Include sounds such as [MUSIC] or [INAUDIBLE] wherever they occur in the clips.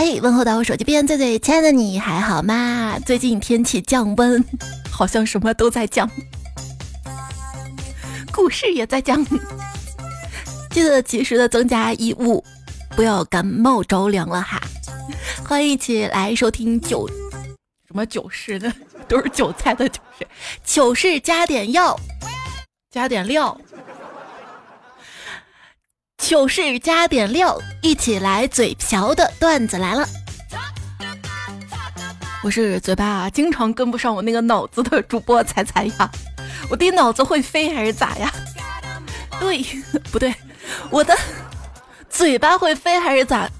哎，问候到我手机边最最亲爱的你还好吗？最近天气降温，[LAUGHS] 好像什么都在降，股市也在降。记得及时的增加衣物，不要感冒着凉了哈。欢迎一起来收听九什么九市的，[LAUGHS] 都是韭菜的九市，糗事加点药，加点料，糗事加点料，一起来嘴瓢的段子来了。我是嘴巴经常跟不上我那个脑子的主播彩彩呀，我的脑子会飞还是咋呀？对，不对。我的嘴巴会飞还是咋？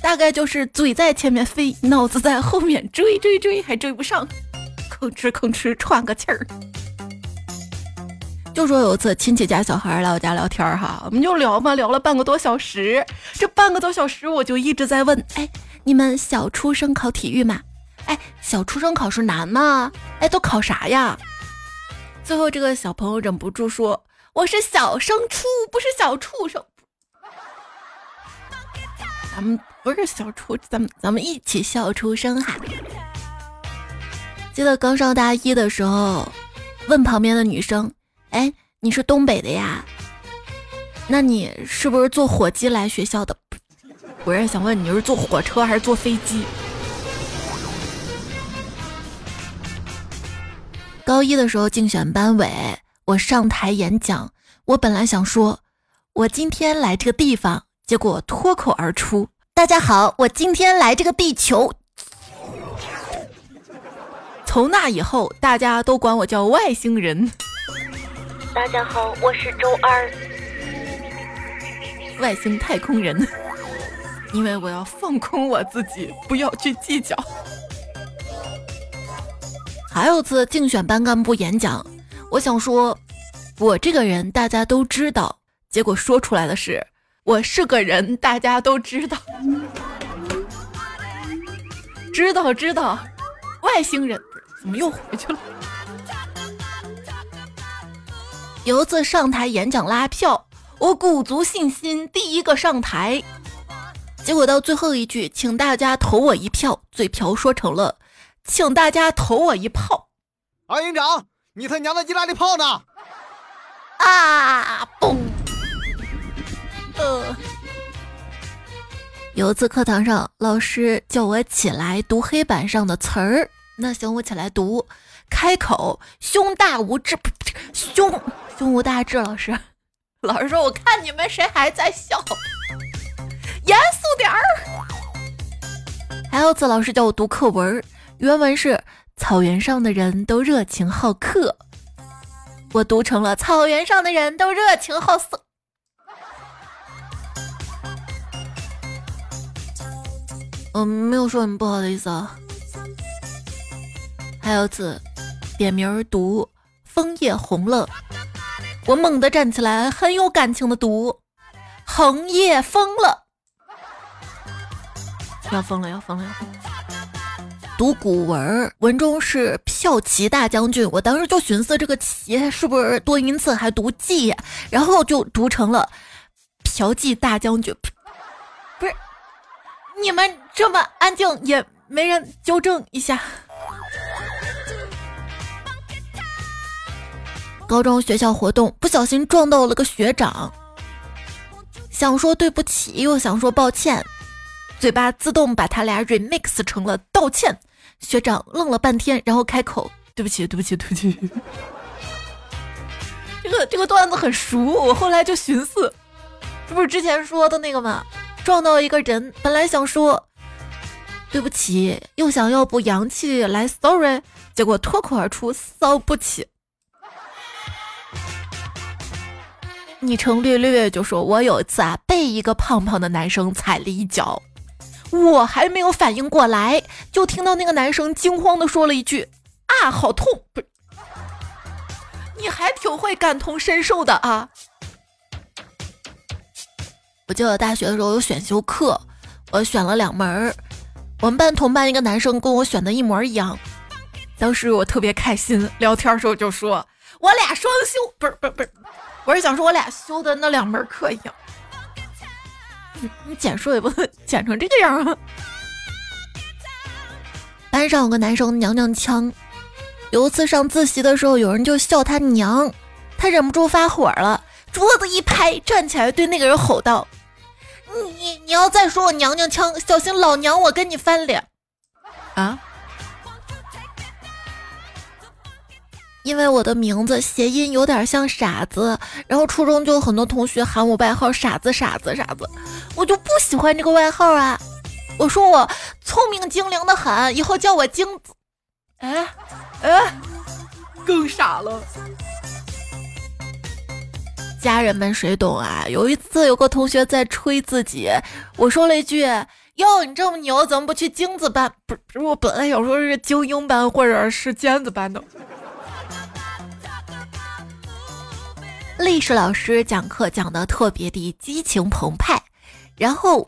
大概就是嘴在前面飞，脑子在后面追追追，还追不上，吭哧吭哧喘个气儿。就说有一次亲戚家小孩来我家聊天哈，我们就聊嘛，聊了半个多小时。这半个多小时我就一直在问，哎，你们小初生考体育吗？哎，小初生考试难吗？哎，都考啥呀？最后这个小朋友忍不住说。我是小升初，不是小畜生。咱们不是小畜，咱们咱们一起笑出声哈。记得刚上大一的时候，问旁边的女生：“哎，你是东北的呀？那你是不是坐火机来学校的？”我是想问你是坐火车还是坐飞机？高一的时候竞选班委。我上台演讲，我本来想说，我今天来这个地方，结果脱口而出：“大家好，我今天来这个地球。”从那以后，大家都管我叫外星人。大家好，我是周二，外星太空人。因为我要放空我自己，不要去计较。还有次竞选班干部演讲。我想说，我这个人大家都知道，结果说出来的是我是个人，大家都知道，知道知道，外星人怎么又回去了？有一次上台演讲拉票，我鼓足信心第一个上台，结果到最后一句，请大家投我一票，嘴瓢说成了，请大家投我一炮。二营长。你他娘的，你哪里跑呢？啊！嘣！呃，有一次课堂上，老师叫我起来读黑板上的词儿。那行，我起来读。开口，胸大无知，胸胸无大志。老师，[LAUGHS] 老师说，我看你们谁还在笑，严肃点儿。还有次，老师叫我读课文，原文是。草原上的人都热情好客，我读成了草原上的人都热情好色。嗯，没有说你不好的意思啊。还有次点名读枫叶红了，我猛地站起来，很有感情的读横叶疯了，要疯了，要疯了，要疯了。读古文，文中是骠骑大将军，我当时就寻思这个骑是不是多音字还读骑，然后就读成了嫖妓大将军。不是，你们这么安静，也没人纠正一下。高中学校活动不小心撞到了个学长，想说对不起，又想说抱歉。嘴巴自动把他俩 remix 成了道歉，学长愣了半天，然后开口：“对不起，对不起，对不起。[LAUGHS] ”这个这个段子很熟，我后来就寻思，这不是之前说的那个吗？撞到一个人，本来想说对不起，又想要不阳气来 sorry，结果脱口而出骚不起。昵称略略就说：“我有一次啊，被一个胖胖的男生踩了一脚。”我还没有反应过来，就听到那个男生惊慌的说了一句：“啊，好痛！”不是，你还挺会感同身受的啊！我记得大学的时候有选修课，我选了两门儿我们班同班一个男生跟我选的一模一样，当时我特别开心，聊天的时候就说：“我俩双修，不是不是不是，我是想说我俩修的那两门课一样。”你减数也不能减成这个样啊！班上有个男生娘娘腔，有一次上自习的时候，有人就笑他娘，他忍不住发火了，桌子一拍，站起来对那个人吼道：“你你要再说我娘娘腔，小心老娘我跟你翻脸！”啊？因为我的名字谐音有点像傻子，然后初中就有很多同学喊我外号傻子傻子傻子，我就不喜欢这个外号啊。我说我聪明精灵的很，以后叫我精子。哎哎，更傻了。家人们谁懂啊？有一次有个同学在吹自己，我说了一句：“哟，你这么牛，怎么不去精子班？不是我本来想说是精英班或者是尖子班的。”历史老师讲课讲的特别的激情澎湃，然后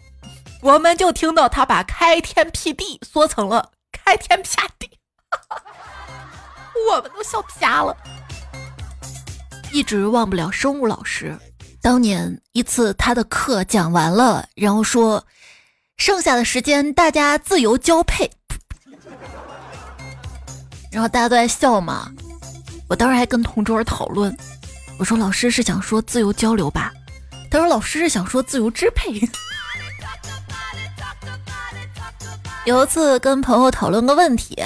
我们就听到他把“开天辟地”说成了“开天辟地”，[LAUGHS] 我们都笑瞎了。一直忘不了生物老师，当年一次他的课讲完了，然后说剩下的时间大家自由交配，[LAUGHS] 然后大家都在笑嘛，我当时还跟同桌讨论。我说老师是想说自由交流吧，他说老师是想说自由支配。有一次跟朋友讨论个问题，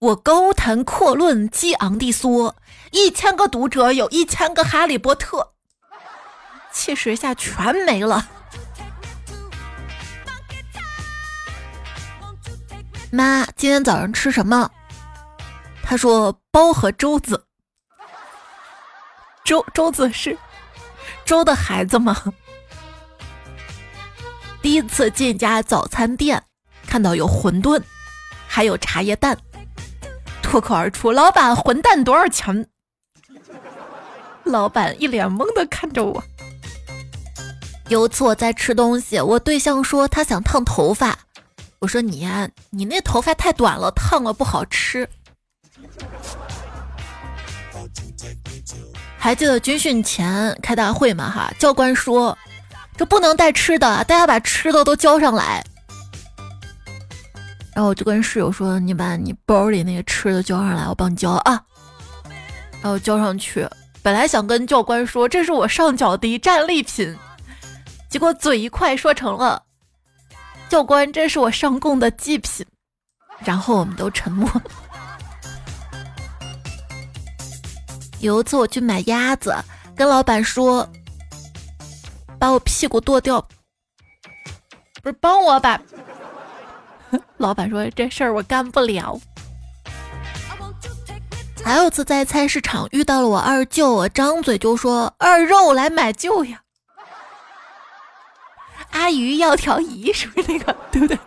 我高谈阔论，激昂地说，一千个读者有一千个哈利波特，气势一下全没了。妈，今天早上吃什么？他说包和粥子。周周子是周的孩子吗？第一次进家早餐店，看到有馄饨，还有茶叶蛋，脱口而出：“老板，混蛋多少钱？”老板一脸懵的看着我。有一次我在吃东西，我对象说他想烫头发，我说：“你呀，你那头发太短了，烫了不好吃。”还记得军训前开大会吗？哈，教官说这不能带吃的，大家把吃的都交上来。然后我就跟室友说：“你把你包里那个吃的交上来，我帮你交啊。”然后交上去，本来想跟教官说这是我上缴的战利品，结果嘴一快说成了教官这是我上供的祭品。然后我们都沉默。有一次我去买鸭子，跟老板说：“把我屁股剁掉，不是帮我把。[LAUGHS] ”老板说：“这事儿我干不了。”还有次在菜市场遇到了我二舅，我张嘴就说：“二肉来买舅呀！” [LAUGHS] 阿姨要条鱼，是不是那个？对不对？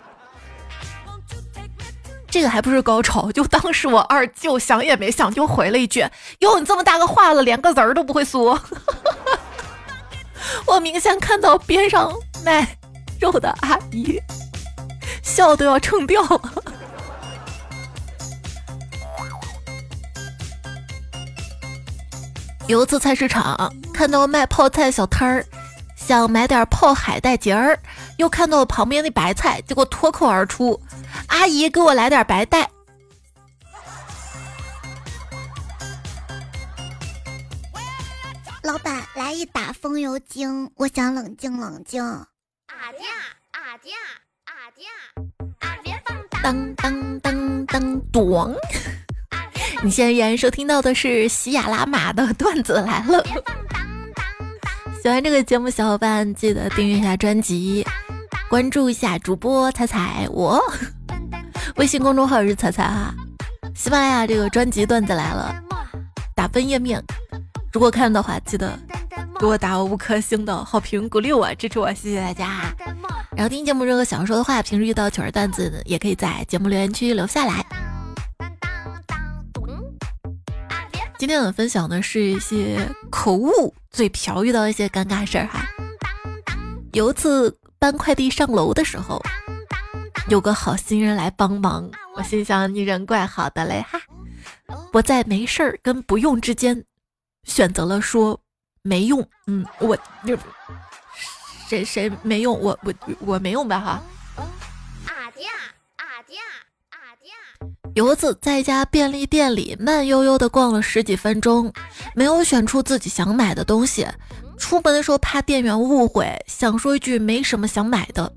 这个还不是高潮，就当时我二舅想也没想就回了一句：“哟，你这么大个话了，连个字儿都不会说。[LAUGHS] ”我明显看到边上卖肉的阿姨笑都要撑掉了。有一次菜市场看到卖泡菜小摊儿，想买点泡海带结儿，又看到旁边那白菜，结果脱口而出。阿姨，给我来点白带。老板，来一打风油精，我想冷静冷静。阿爹，阿爹，阿爹，阿别放当当当当咚！你现在依然收听到的是喜雅拉玛的段子来了。喜欢这个节目，小伙伴记得订阅一下专辑，关注一下主播彩彩我。微信公众号是彩彩哈，喜马拉雅这个专辑段子来了，打分页面，如果看的话，记得给我打五颗星的好评鼓励我，支持我，谢谢大家。然后听节目任何想说的话，平时遇到糗儿段子也可以在节目留言区留下来。今天我分享的是一些口误、嘴瓢遇到一些尴尬事儿哈。有一次搬快递上楼的时候。有个好心人来帮忙，我心想你人怪好的嘞哈！[LAUGHS] 我在没事儿跟不用之间，选择了说没用。嗯，我谁谁没用？我我我没用吧哈！阿爹阿爹阿爹！有一次在一家便利店里慢悠悠的逛了十几分钟，没有选出自己想买的东西。出门的时候怕店员误会，想说一句没什么想买的，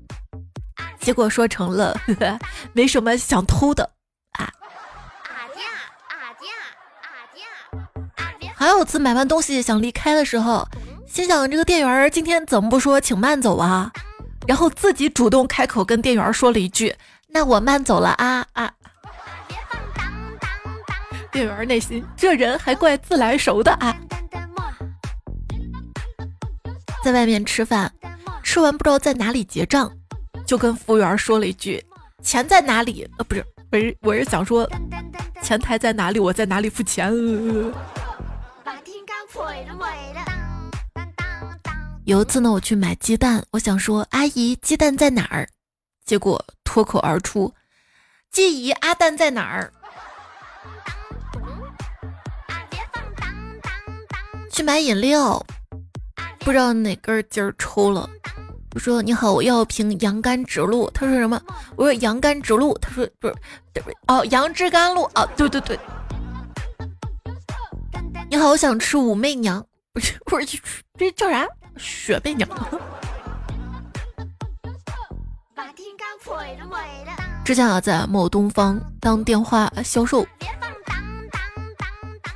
结果说成了呵呵 [LAUGHS] 没什么想偷的啊。还有次买完东西想离开的时候，心想这个店员今天怎么不说请慢走啊？然后自己主动开口跟店员说了一句：“那我慢走了啊啊。”店员内心这人还怪自来熟的啊。在外面吃饭，吃完不知道在哪里结账，就跟服务员说了一句：“钱在哪里？”呃，不是，我是我是想说，前台在哪里，我在哪里付钱。有一次呢，我去买鸡蛋，我想说：“阿姨，鸡蛋在哪儿？”结果脱口而出：“鸡姨，阿蛋在哪儿？”去买饮料，不知道哪根筋儿抽了。我说：“你好，我要瓶杨甘直露。”他说什么？我说：“杨甘直露。”他说：“不是，哦，杨枝甘露啊，对对对。”你好，我想吃武媚娘，不是不是，这叫啥？雪媚娘。之前啊，在某东方当电话销售。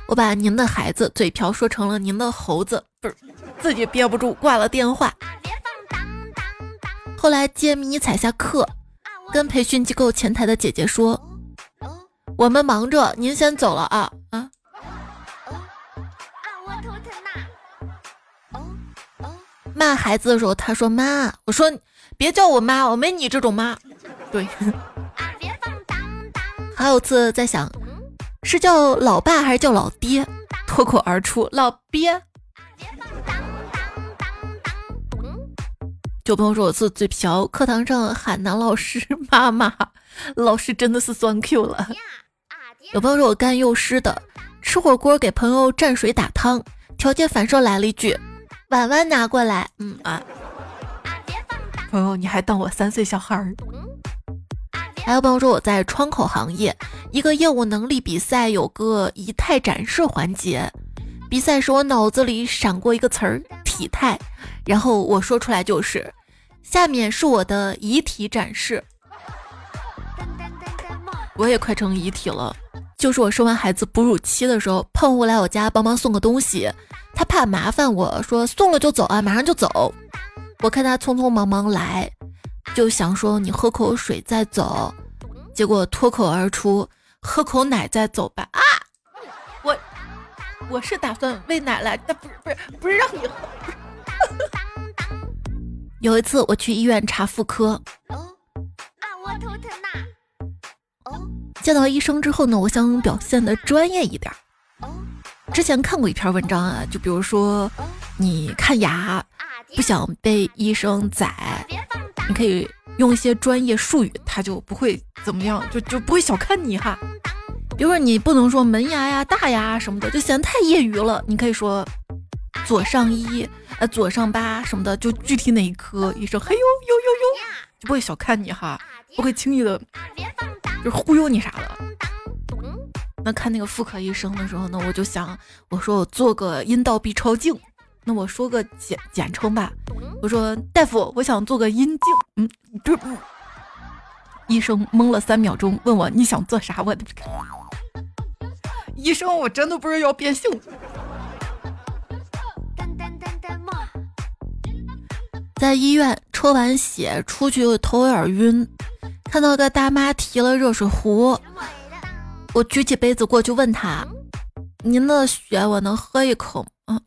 我把您的孩子嘴瓢说成了您的猴子，不是自己憋不住挂了电话。后来接迷你彩下课，跟培训机构前台的姐姐说：“我们忙着，您先走了啊啊！”啊，我头疼呐骂孩子的时候，他说妈，我说别叫我妈，我没你这种妈。[LAUGHS] 对，还有次在想。是叫老爸还是叫老爹？脱口而出老鳖。就朋友说我是嘴瓢，课堂上喊男老师妈妈，老师真的是酸 Q 了。有朋友说我干幼师的，吃火锅给朋友蘸水打汤，条件反射来了一句碗碗拿过来。嗯啊，朋友你还当我三岁小孩儿？还有朋友说我在窗口行业，一个业务能力比赛有个仪态展示环节。比赛时我脑子里闪过一个词儿“体态”，然后我说出来就是：下面是我的遗体展示。我也快成遗体了。就是我生完孩子哺乳期的时候，胖虎来我家帮忙送个东西，他怕麻烦我说送了就走啊，马上就走。我看他匆匆忙忙来。就想说你喝口水再走，结果脱口而出喝口奶再走吧啊！我我是打算喂奶来，但不是不是不是让你喝。有一次我去医院查妇科，哦，啊我头疼呐。哦，见到医生之后呢，我想表现的专业一点。哦，之前看过一篇文章啊，就比如说你看牙，不想被医生宰。你可以用一些专业术语，他就不会怎么样，就就不会小看你哈。比如说你不能说门牙呀、大牙什么的，就显得太业余了。你可以说左上一、呃左上八什么的，就具体哪一科医生，嘿呦呦呦呦，就不会小看你哈，不会轻易的，就忽悠你啥的。那看那个妇科医生的时候呢，我就想，我说我做个阴道 B 超镜。那我说个简简称吧，我说大夫，我想做个阴镜。嗯，这医生懵了三秒钟，问我你想做啥？我的医生，我真的不是要变性。在医院抽完血出去，头有点晕，看到个大妈提了热水壶，我举起杯子过去问她：“您的血我能喝一口吗？”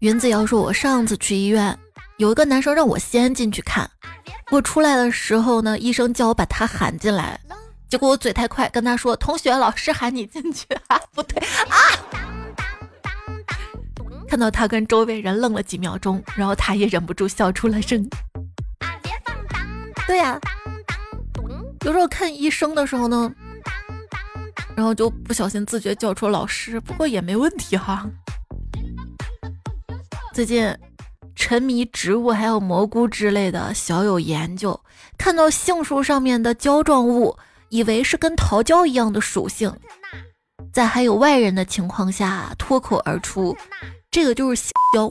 云子瑶说：“我上次去医院，有一个男生让我先进去看。我出来的时候呢，医生叫我把他喊进来。结果我嘴太快，跟他说：‘同学，老师喊你进去。’啊，不对 [LAUGHS] 啊！看到他跟周围人愣了几秒钟，然后他也忍不住笑出了声。对呀，有时候看医生的时候呢，然后就不小心自觉叫出老师，不过也没问题哈。”最近沉迷植物还有蘑菇之类的，小有研究。看到杏树上面的胶状物，以为是跟桃胶一样的属性，在还有外人的情况下脱口而出，这个就是胶。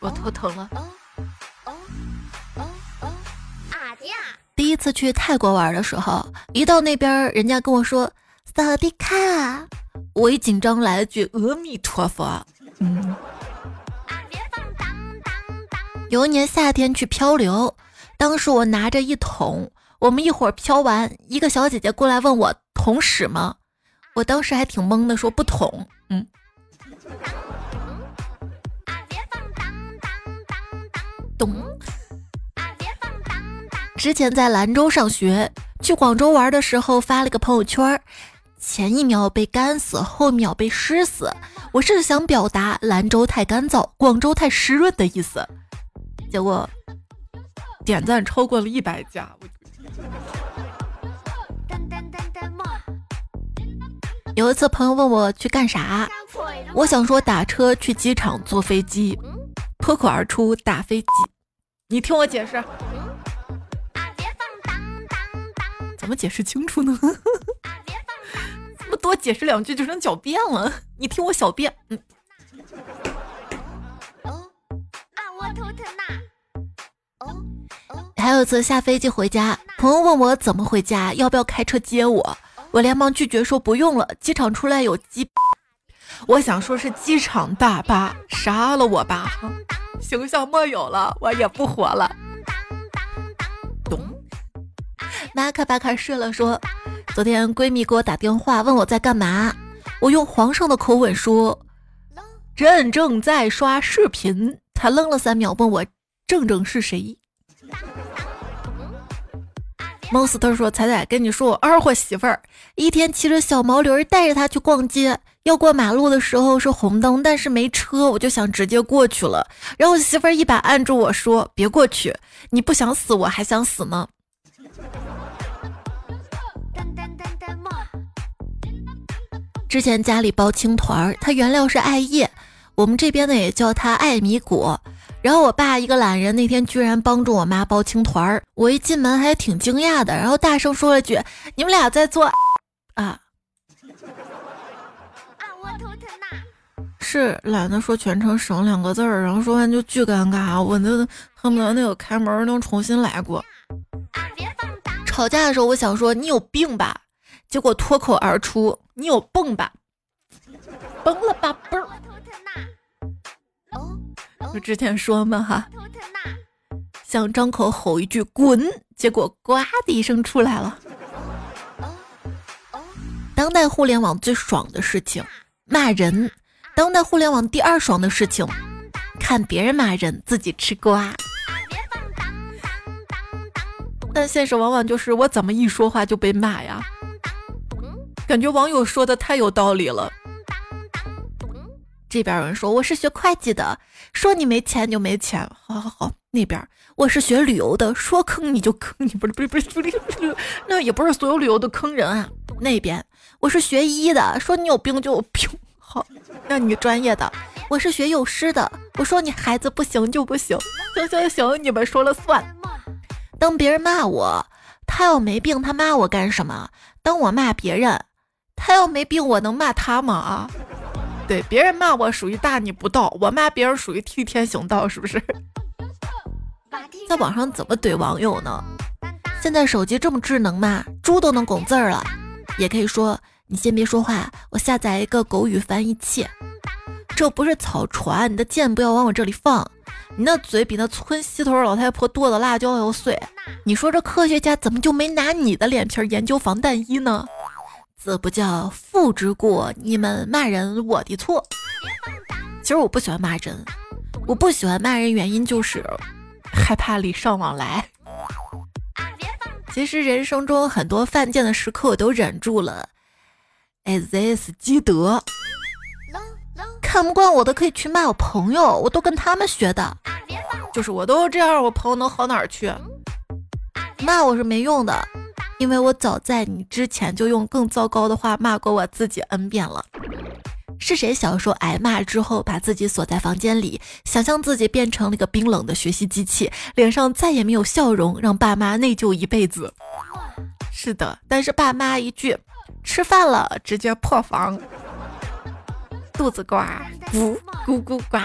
我头疼了。第一次去泰国玩的时候，一到那边，人家跟我说“萨瓦迪卡”，我一紧张来了句“阿弥陀佛”。嗯。有一年夏天去漂流，当时我拿着一桶，我们一会儿漂完，一个小姐姐过来问我桶屎吗？我当时还挺懵的，说不桶。嗯。懂。之前在兰州上学，去广州玩的时候发了个朋友圈，前一秒被干死，后一秒被湿死。我是想表达兰州太干燥，广州太湿润的意思。结果点赞超过了一百加。有一次朋友问我去干啥，我想说打车去机场坐飞机。脱口而出打飞机，你听我解释，怎么解释清楚呢？[LAUGHS] 多解释两句就成狡辩了，[LAUGHS] 你听我小辩。嗯。啊，我头疼呐还有一次下飞机回家，朋友问我怎么回家，要不要开车接我，我连忙拒绝说不用了，机场出来有机。我想说是机场大巴，杀了我吧，形象没有了，我也不活了。咚，马卡巴卡睡了，说昨天闺蜜给我打电话问我在干嘛，我用皇上的口吻说朕正在刷视频，她愣了三秒问我正正是谁。[LAUGHS] monster 说彩彩跟你说我二货媳妇儿，一天骑着小毛驴带着她去逛街。要过马路的时候是红灯，但是没车，我就想直接过去了。然后媳妇儿一把按住我说：“别过去，你不想死，我还想死呢。”之前家里包青团儿，它原料是艾叶，我们这边呢也叫它艾米果。然后我爸一个懒人，那天居然帮助我妈包青团儿，我一进门还挺惊讶的，然后大声说了句：“你们俩在做 [LAUGHS] 啊。”啊，我头疼呐是懒得说全程省两个字儿，然后说完就巨尴尬，我那恨不得那个开门能重新来过。吵架的时候我想说你有病吧，结果脱口而出你有蹦吧，崩了吧嘣。我之前说嘛哈，想张口吼一句滚，结果呱的一声出来了。当代互联网最爽的事情，骂人。当代互联网第二爽的事情，看别人骂人，自己吃瓜。但现实往往就是我怎么一说话就被骂呀？[LAUGHS] 感觉网友说的太有道理了。这边有人说我是学会计的，说你没钱就没钱。好好好，那边我是学旅游的，说坑你就坑你，不是不是不是不是，那也不是所有旅游都坑人啊。那边我是学医的，说你有病就有病。好。那你专业的，我是学幼师的。我说你孩子不行就不行，行行行，你们说了算。当别人骂我，他要没病，他骂我干什么？当我骂别人，他要没病，我能骂他吗？啊，对，别人骂我属于大逆不道，我骂别人属于替天行道，是不是？[LAUGHS] 在网上怎么怼网友呢？现在手机这么智能嘛，猪都能拱字儿了，也可以说。你先别说话，我下载一个狗语翻译器。这不是草船，你的剑不要往我这里放。你那嘴比那村西头老太婆剁的辣椒要碎。你说这科学家怎么就没拿你的脸皮研究防弹衣呢？这不叫父之过，你们骂人我的错。其实我不喜欢骂人，我不喜欢骂人原因就是害怕礼尚往来。其实人生中很多犯贱的时刻我都忍住了。Is，this 基德，看不惯我的可以去骂我朋友，我都跟他们学的。就是我都这样，我朋友能好哪儿去？骂我是没用的，因为我早在你之前就用更糟糕的话骂过我自己 n 遍了。是谁小时候挨骂之后，把自己锁在房间里，想象自己变成了一个冰冷的学习机器，脸上再也没有笑容，让爸妈内疚一辈子？是的，但是爸妈一句“吃饭了”，直接破防，肚子呱咕咕咕呱。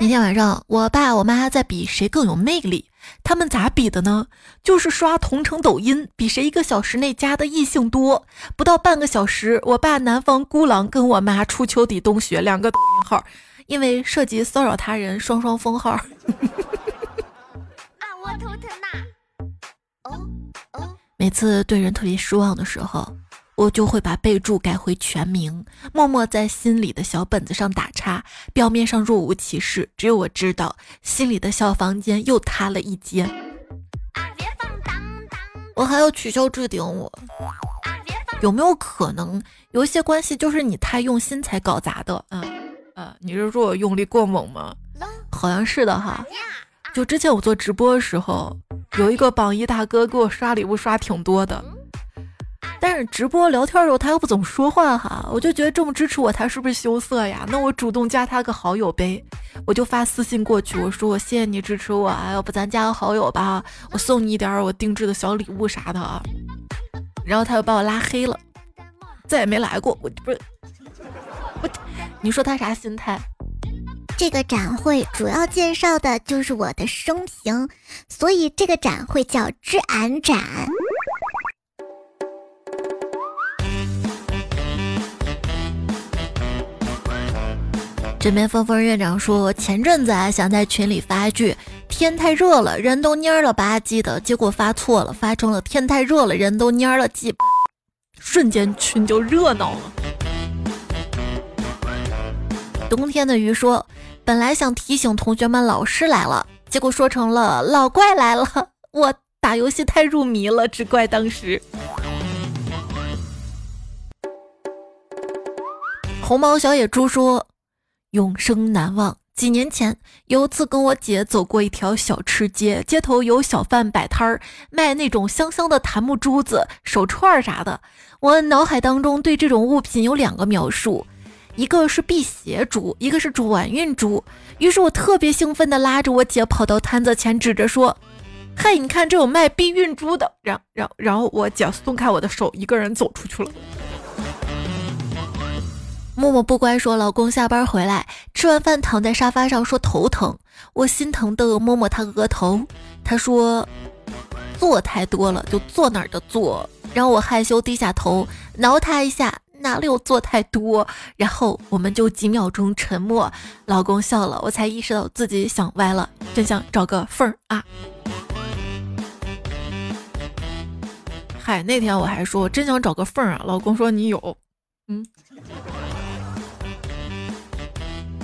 那天晚上，我爸我妈在比谁更有魅力。他们咋比的呢？就是刷同城抖音，比谁一个小时内加的异性多。不到半个小时，我爸南方孤狼跟我妈初秋底冬雪两个抖音号，因为涉及骚扰他人，双双封号。啊，我头疼呐！哦哦每次对人特别失望的时候。我就会把备注改回全名，默默在心里的小本子上打叉，表面上若无其事，只有我知道，心里的小房间又塌了一间。我还要取消置顶我，有没有可能有一些关系就是你太用心才搞砸的？嗯呃，你是说我用力过猛吗？好像是的哈。就之前我做直播的时候，有一个榜一大哥给我刷礼物刷挺多的。但是直播聊天的时候他又不怎么说话哈，我就觉得这么支持我他是不是羞涩呀？那我主动加他个好友呗，我就发私信过去，我说我谢谢你支持我啊，要不咱加个好友吧，我送你一点我定制的小礼物啥的啊。然后他又把我拉黑了，再也没来过。我不是我，你说他啥心态？这个展会主要介绍的就是我的生平，所以这个展会叫知俺展。这边峰峰院长说，前阵子啊想在群里发一句“天太热了，人都蔫了吧唧的”，结果发错了，发成了“天太热了，人都蔫了唧”，瞬间群就热闹了。冬天的鱼说，本来想提醒同学们老师来了，结果说成了老怪来了。[LAUGHS] 我打游戏太入迷了，只怪当时。红毛小野猪说。永生难忘。几年前，有次跟我姐走过一条小吃街，街头有小贩摆摊儿卖那种香香的檀木珠子、手串啥的。我脑海当中对这种物品有两个描述：一个是辟邪珠，一个是转运珠。于是我特别兴奋地拉着我姐跑到摊子前，指着说：“嘿，你看这有卖避孕珠的。”然然然后我姐松开我的手，一个人走出去了。默默不乖，说老公下班回来，吃完饭躺在沙发上说头疼，我心疼的摸摸他额头，他说坐太多了就坐哪儿的坐，然后我害羞低下头挠他一下，哪里有坐太多，然后我们就几秒钟沉默，老公笑了，我才意识到自己想歪了，真想找个缝儿啊！嗨，那天我还说我真想找个缝儿啊，老公说你有，嗯。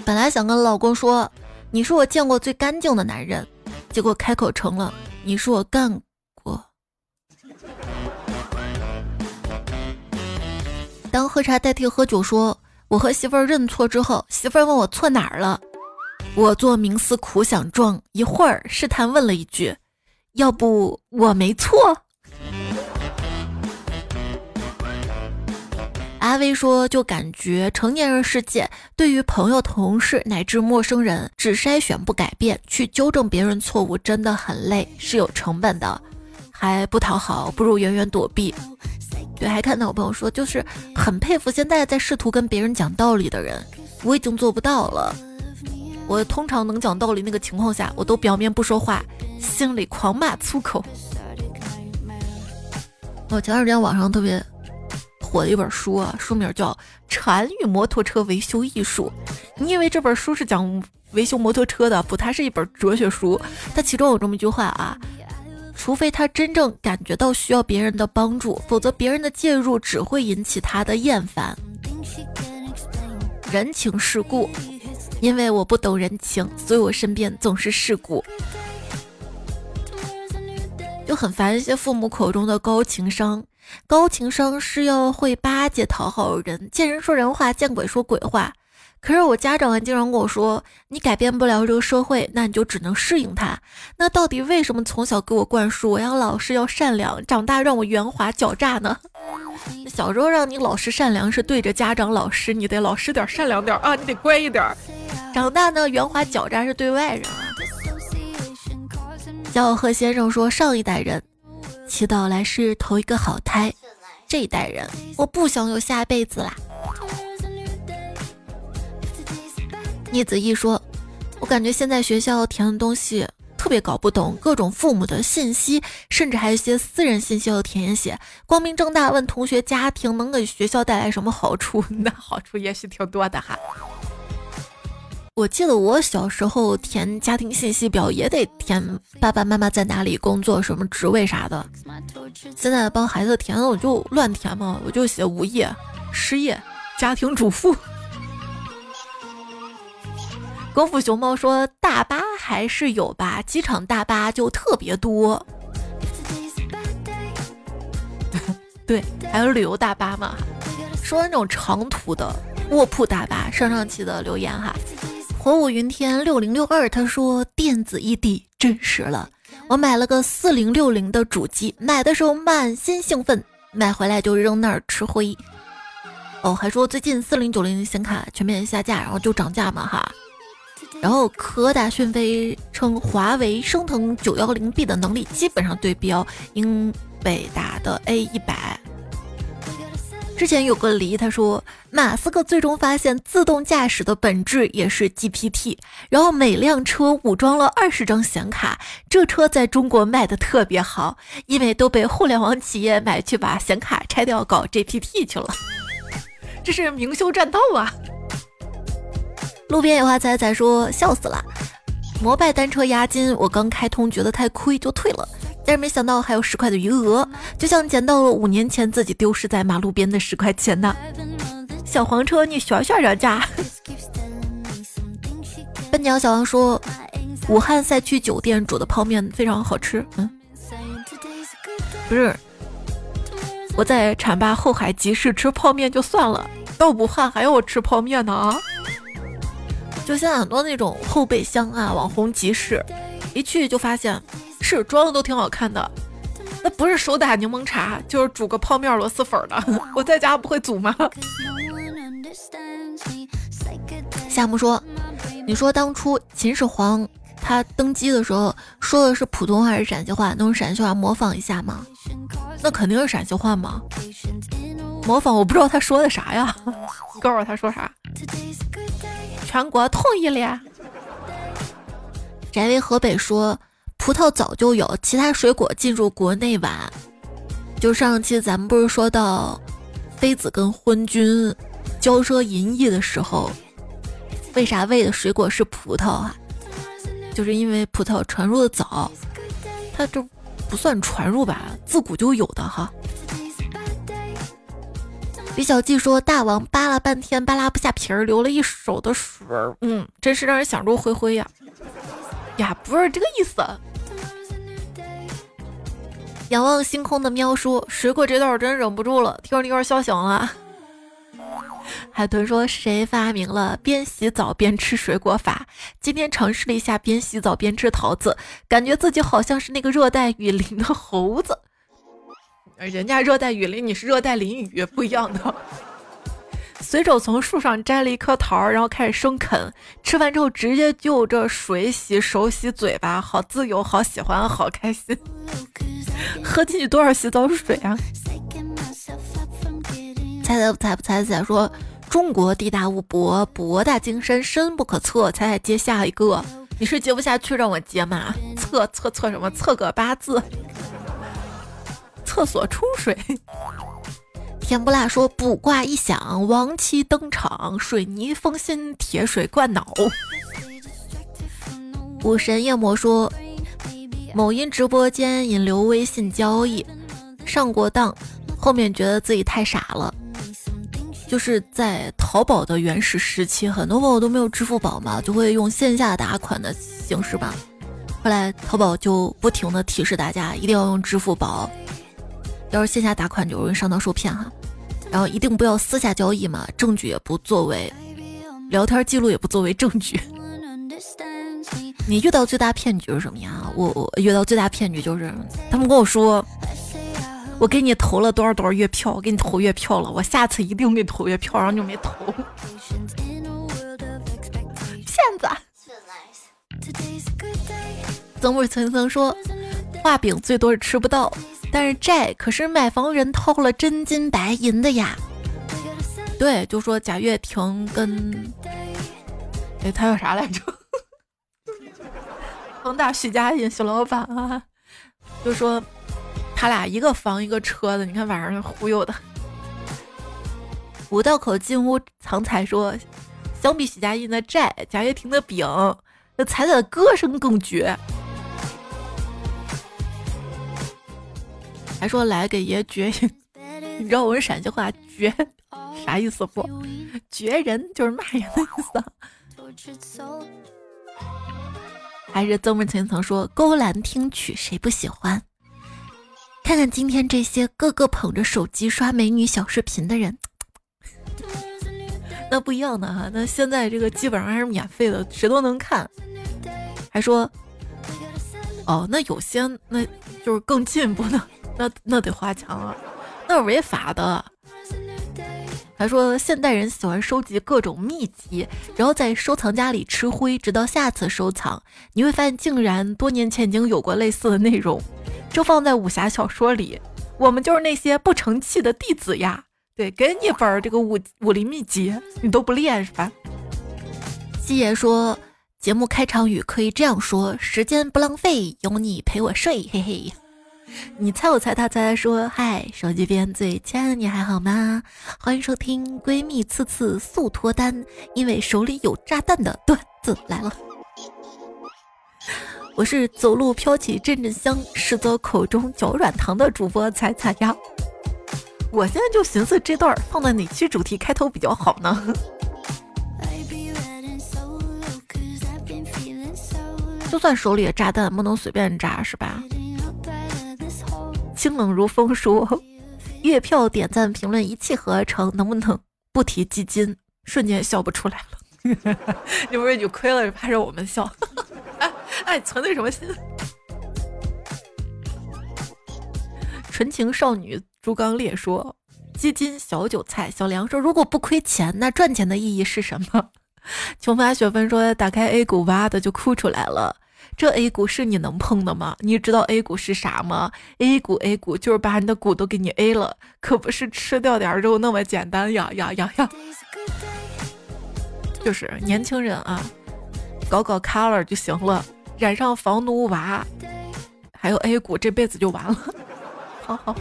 本来想跟老公说，你是我见过最干净的男人，结果开口成了，你是我干过。当喝茶代替喝酒，说我和媳妇儿认错之后，媳妇儿问我错哪儿了，我做冥思苦想状，一会儿试探问了一句，要不我没错。阿威说：“就感觉成年人世界，对于朋友、同事乃至陌生人，只筛选不改变，去纠正别人错误，真的很累，是有成本的，还不讨好，不如远远躲避。”对，还看到我朋友说，就是很佩服现在在试图跟别人讲道理的人，我已经做不到了。我通常能讲道理那个情况下，我都表面不说话，心里狂骂粗口。我前段时间网上特别。火的一本书啊，书名叫《禅与摩托车维修艺术》。你以为这本书是讲维修摩托车的？不，它是一本哲学书。它其中有这么一句话啊：除非他真正感觉到需要别人的帮助，否则别人的介入只会引起他的厌烦。人情世故，因为我不懂人情，所以我身边总是世故。就很烦一些父母口中的高情商。高情商是要会巴结讨好人，见人说人话，见鬼说鬼话。可是我家长还经常跟我说，你改变不了这个社会，那你就只能适应它。那到底为什么从小给我灌输我要老实要善良，长大让我圆滑狡诈呢？小时候让你老实善良是对着家长老师，你得老实点善良点啊，你得乖一点。长大呢圆滑狡诈是对外人啊。小贺先生说，上一代人祈祷来世投一个好胎，这一代人我不想有下辈子啦。聂子毅说：“我感觉现在学校填的东西特别搞不懂，各种父母的信息，甚至还有一些私人信息要填写。光明正大问同学家庭能给学校带来什么好处？[LAUGHS] 那好处也许挺多的哈。我记得我小时候填家庭信息表也得填爸爸妈妈在哪里工作、什么职位啥的。现在帮孩子填了，我就乱填嘛，我就写无业、失业、家庭主妇。”功夫熊猫说：“大巴还是有吧，机场大巴就特别多。[LAUGHS] 对，还有旅游大巴嘛。说那种长途的卧铺大巴。上上期的留言哈，火舞云天六零六二他说电子异地真实了。我买了个四零六零的主机，买的时候满心兴奋，买回来就扔那儿吃灰。哦，还说最近四零九零显卡全面下架，然后就涨价嘛哈。”然后科大讯飞称，华为升腾九幺零 B 的能力基本上对标英伟达的 A 一百。之前有个梨，他说马斯克最终发现自动驾驶的本质也是 GPT，然后每辆车武装了二十张显卡，这车在中国卖的特别好，因为都被互联网企业买去把显卡拆掉搞 GPT 去了，[LAUGHS] 这是明修栈道啊！路边野花仔仔说笑死了，摩拜单车押金我刚开通觉得太亏就退了，但是没想到还有十块的余额，就像捡到了五年前自己丢失在马路边的十块钱呢。小黄车你学学人家。笨鸟小王说，武汉赛区酒店煮的泡面非常好吃。嗯，不是，我在浐灞后海集市吃泡面就算了，到武汉还要我吃泡面呢啊！就像很多那种后备箱啊，网红集市，一去就发现是装的都挺好看的，那不是手打柠檬茶，就是煮个泡面螺蛳粉的。[LAUGHS] 我在家不会煮吗？[LAUGHS] 夏木说：“你说当初秦始皇他登基的时候说的是普通话还是陕西话？能用陕西话模仿一下吗？那肯定是陕西话嘛。模仿我不知道他说的啥呀，[LAUGHS] 你告诉我他说啥。”全国统一了呀。翟为河北说，葡萄早就有，其他水果进入国内晚。就上期咱们不是说到妃子跟昏君骄奢淫逸的时候，为啥喂的水果是葡萄啊？就是因为葡萄传入的早，它这不算传入吧，自古就有的哈。李小季说：“大王扒拉半天，扒拉不下皮儿，流了一手的水儿。嗯，真是让人想入灰灰呀！呀，不是这个意思。”仰望星空的喵叔：“水果这段真忍不住了，听着有点笑醒了。[LAUGHS] ”海豚说：“谁发明了边洗澡边吃水果法？今天尝试了一下边洗澡边吃桃子，感觉自己好像是那个热带雨林的猴子。”人家热带雨林，你是热带淋雨，不一样的。随手从树上摘了一颗桃，然后开始生啃，吃完之后直接就着水洗手、洗嘴巴，好自由，好喜欢，好开心。[LAUGHS] 喝进去多少洗澡水啊？猜猜不猜不猜猜说中国地大物博，博大精深，深不可测。猜猜接下一个，你是接不下去让我接吗？测测测什么？测个八字。厕所冲水，甜不辣说卜卦一响，王妻登场，水泥封心，铁水灌脑。武神夜魔说，某音直播间引流微信交易，上过当，后面觉得自己太傻了。就是在淘宝的原始时期，很多朋友都没有支付宝嘛，就会用线下打款的形式吧。后来淘宝就不停的提示大家一定要用支付宝。要是线下打款就容易上当受骗哈，然后一定不要私下交易嘛，证据也不作为。聊天记录也不作为证据。[LAUGHS] 你遇到最大骗局是什么呀？我我遇到最大骗局就是他们跟我说，我给你投了多少多少月票，我给你投月票了，我下次一定给你投月票，然后就没投。[LAUGHS] 骗子！曾木层层说，画饼最多是吃不到，但是债可是买房人掏了真金白银的呀。对，就说贾跃亭跟，哎，他叫啥来着？恒大许家印徐老板啊，就说他俩一个房一个车的，你看晚上忽悠的。五道口进屋藏财说，相比许家印的债，贾跃亭的饼，那彩彩的歌声更绝。还说来给爷绝，[LAUGHS] 你知道我是陕西话绝啥意思不？绝人就是骂人的意思。还是曾木层层说勾栏听曲谁不喜欢？看看今天这些个个捧着手机刷美女小视频的人，[LAUGHS] 那不一样的哈。那现在这个基本上还是免费的，谁都能看。还说哦，那有些那就是更进步的，那那得花钱了，那是违法的。还说现代人喜欢收集各种秘籍，然后在收藏夹里吃灰，直到下次收藏，你会发现竟然多年前已经有过类似的内容，就放在武侠小说里。我们就是那些不成器的弟子呀！对，给你本这个武武林秘籍，你都不练是吧？七爷说，节目开场语可以这样说：时间不浪费，有你陪我睡，嘿嘿。你猜我猜他猜说嗨，手机边最亲爱的你还好吗？欢迎收听闺蜜次次速脱单，因为手里有炸弹的段子来了。我是走路飘起阵阵香，实则口中嚼软糖的主播彩彩呀。我现在就寻思这段放在哪期主题开头比较好呢？[LAUGHS] 就算手里的炸弹不能随便炸是吧？清冷如风说：“ [LAUGHS] 月票、点赞、评论一气呵成，能不能不提基金？”瞬间笑不出来了。[LAUGHS] 你不是你亏了，怕着我们笑？哎 [LAUGHS] 哎，存的什么心？纯情少女朱刚烈说：“基金、小韭菜、小梁说，如果不亏钱，那赚钱的意义是什么？”琼发雪芬说：“打开 A 股，哇的就哭出来了。”这 A 股是你能碰的吗？你知道 A 股是啥吗？A 股 A 股就是把你的股都给你 A 了，可不是吃掉点肉那么简单呀呀呀呀！就是年轻人啊，搞搞 color 就行了，染上房奴娃，还有 A 股，这辈子就完了。[LAUGHS] 好好好。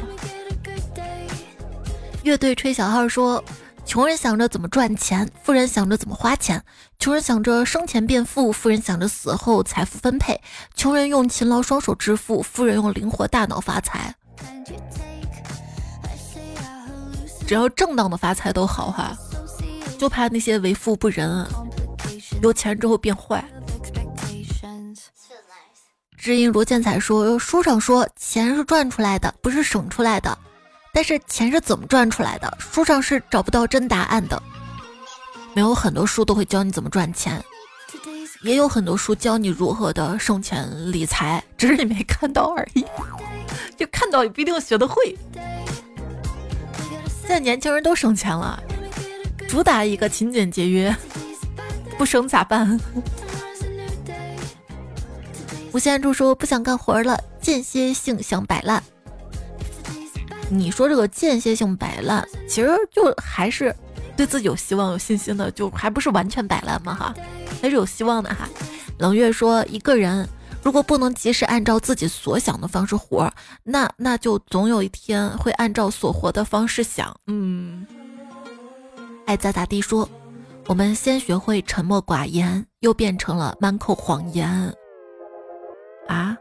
乐队吹小号说。穷人想着怎么赚钱，富人想着怎么花钱。穷人想着生前变富，富人想着死后财富分配。穷人用勤劳双手致富，富人用灵活大脑发财。只要正当的发财都好哈，就怕那些为富不仁，有钱之后变坏。知音罗建彩说：“书上说钱是赚出来的，不是省出来的。”但是钱是怎么赚出来的？书上是找不到真答案的。没有很多书都会教你怎么赚钱，也有很多书教你如何的省钱理财，只是你没看到而已。[LAUGHS] 就看到也不一定学得会。现在年轻人都省钱了，主打一个勤俭节约，不省咋办？无限注说不想干活了，间歇性想摆烂。你说这个间歇性摆烂，其实就还是对自己有希望、有信心的，就还不是完全摆烂嘛哈，还是有希望的哈。冷月说，一个人如果不能及时按照自己所想的方式活，那那就总有一天会按照所活的方式想。嗯，爱咋咋地说，我们先学会沉默寡言，又变成了满口谎言。啊，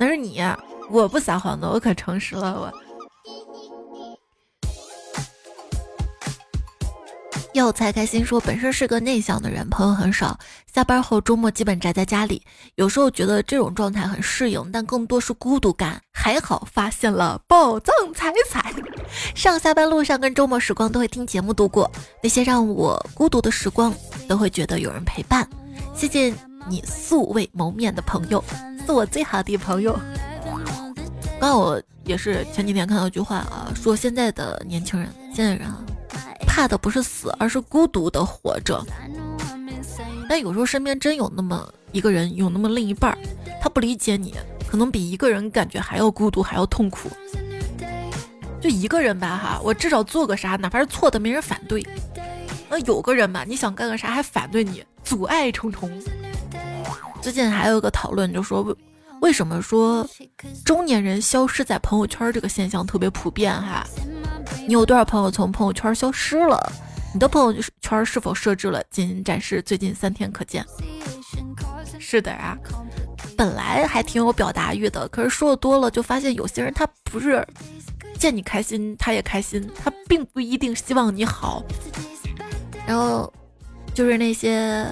那是你，我不撒谎的，我可诚实了我。药材开心说，本身是个内向的人，朋友很少，下班后周末基本宅在家里，有时候觉得这种状态很适应，但更多是孤独感。还好发现了宝藏彩彩，上下班路上跟周末时光都会听节目度过，那些让我孤独的时光，都会觉得有人陪伴。谢谢你素未谋面的朋友，是我最好的朋友。刚刚我也是前几天看到一句话啊，说现在的年轻人，现在人啊，怕的不是死，而是孤独的活着。但有时候身边真有那么一个人，有那么另一半儿，他不理解你，可能比一个人感觉还要孤独，还要痛苦。就一个人吧，哈，我至少做个啥，哪怕是错的，没人反对。那有个人吧，你想干个啥，还反对你，阻碍重重。最近还有一个讨论，就说为为什么说中年人消失在朋友圈这个现象特别普遍哈？你有多少朋友从朋友圈消失了？你的朋友圈是否设置了仅展示最近三天可见？是的啊，本来还挺有表达欲的，可是说的多了，就发现有些人他不是见你开心他也开心，他并不一定希望你好。然后就是那些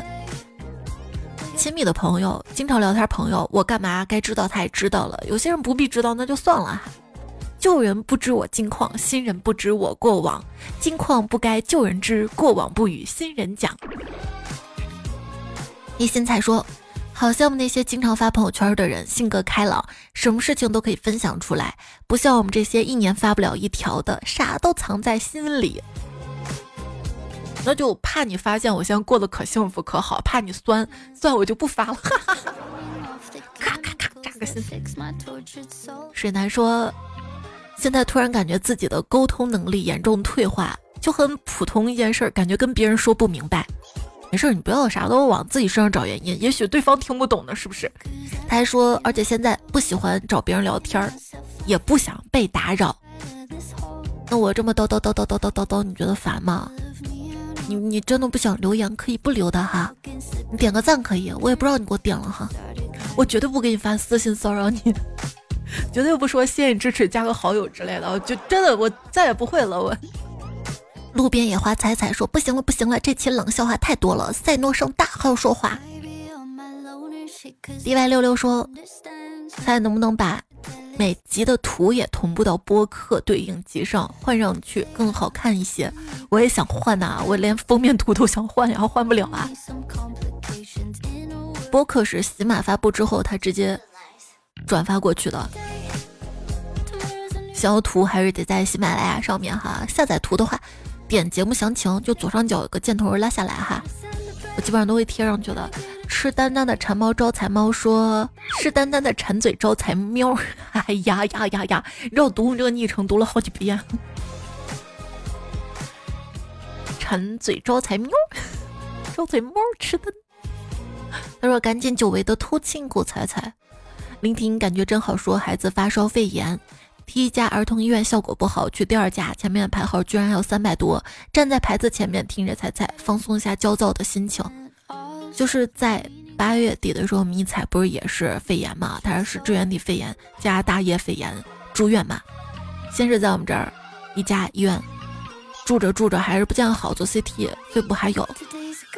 亲密的朋友，经常聊天朋友，我干嘛该知道他也知道了。有些人不必知道，那就算了。旧人不知我近况，新人不知我过往。近况不该旧人知，过往不与新人讲。一心才说，好羡慕那些经常发朋友圈的人，性格开朗，什么事情都可以分享出来，不像我们这些一年发不了一条的，啥都藏在心里。那就怕你发现我现在过得可幸福可好，怕你酸，算我就不发了。[LAUGHS] 咔咔咔，扎个心。水南说，现在突然感觉自己的沟通能力严重退化，就很普通一件事儿，感觉跟别人说不明白。没事，你不要啥都往自己身上找原因，也许对方听不懂呢，是不是？他还说，而且现在不喜欢找别人聊天儿，也不想被打扰。那我这么叨叨叨叨叨叨叨叨，你觉得烦吗？你你真的不想留言可以不留的哈，你点个赞可以，我也不知道你给我点了哈，我绝对不给你发私信骚扰你，绝对不说谢谢你支持加个好友之类的，就真的我再也不会了。我路边野花采采说不行了不行了，这期冷笑话太多了，赛诺上大号说话。D Y 六六说，猜能不能把？每集的图也同步到播客对应集上，换上去更好看一些。我也想换呐，我连封面图都想换，然后换不了啊。播客是喜马发布之后，他直接转发过去的。想要图还是得在喜马拉雅上面哈。下载图的话，点节目详情，就左上角有个箭头拉下来哈。我基本上都会贴上去的。吃丹丹的馋猫招财猫说：“吃丹丹的馋嘴招财喵。[LAUGHS] ”哎呀呀呀呀！绕读你这个昵称读了好几遍。馋嘴招财喵，[LAUGHS] 招财猫吃的。他说：“赶紧久违的偷亲给我踩踩。”聆听感觉真好。说孩子发烧肺炎，第一家儿童医院效果不好，去第二家，前面排号居然还有三百多，站在牌子前面听着踩踩，放松一下焦躁的心情。就是在八月底的时候，迷彩不是也是肺炎嘛？他是支原体肺炎加大叶肺炎住院嘛？先是在我们这儿一家医院住着住着还是不见好，做 CT 肺部还有，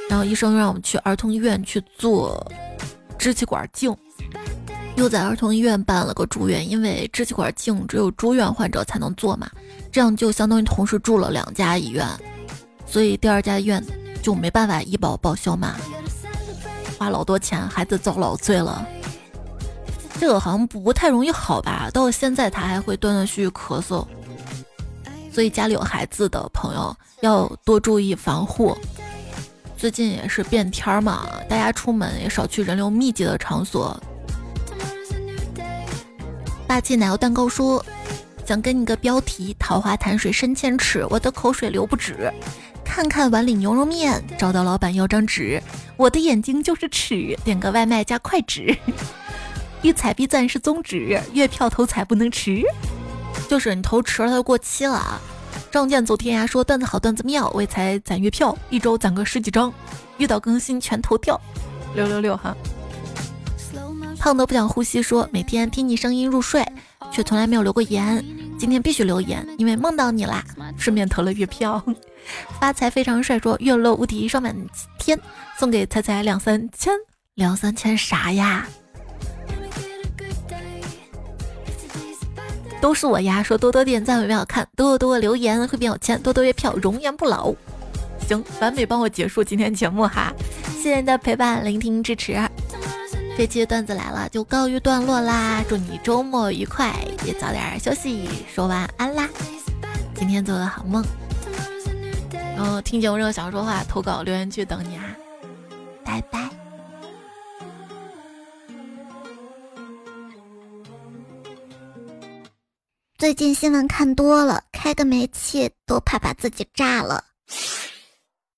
然后医生让我们去儿童医院去做支气管镜，又在儿童医院办了个住院，因为支气管镜只有住院患者才能做嘛，这样就相当于同时住了两家医院，所以第二家医院就没办法医保报销嘛。花老多钱，孩子遭老罪了。这个好像不太容易好吧？到现在他还会断断续续咳嗽，所以家里有孩子的朋友要多注意防护。最近也是变天儿嘛，大家出门也少去人流密集的场所。霸气奶油蛋糕说：“想给你个标题：桃花潭水深千尺，我的口水流不止。”看看碗里牛肉面，找到老板要张纸。我的眼睛就是尺，点个外卖加快纸。欲彩必赞是宗旨，月票投彩不能迟。就是你投迟了，它就过期了啊！仗剑走天涯说段子好段子妙，为财攒月票，一周攒个十几张，遇到更新全投掉。六六六哈！胖的不想呼吸说每天听你声音入睡，却从来没有留过言。今天必须留言，因为梦到你啦，顺便投了月票。[LAUGHS] 发财非常帅，说月落无敌双满天，送给彩彩两三千，两三千啥呀？都是我呀！说多多点赞会变好看，多多留言会变有钱，多多月票容颜不老。行，完美帮我结束今天节目哈，谢谢你的陪伴、聆听、支持。这期段子来了，就告一段落啦！祝你周末愉快，也早点休息，说晚安啦！今天做个好梦。然后听节目任何想说话，投稿留言区等你啊！拜拜。最近新闻看多了，开个煤气都怕把自己炸了。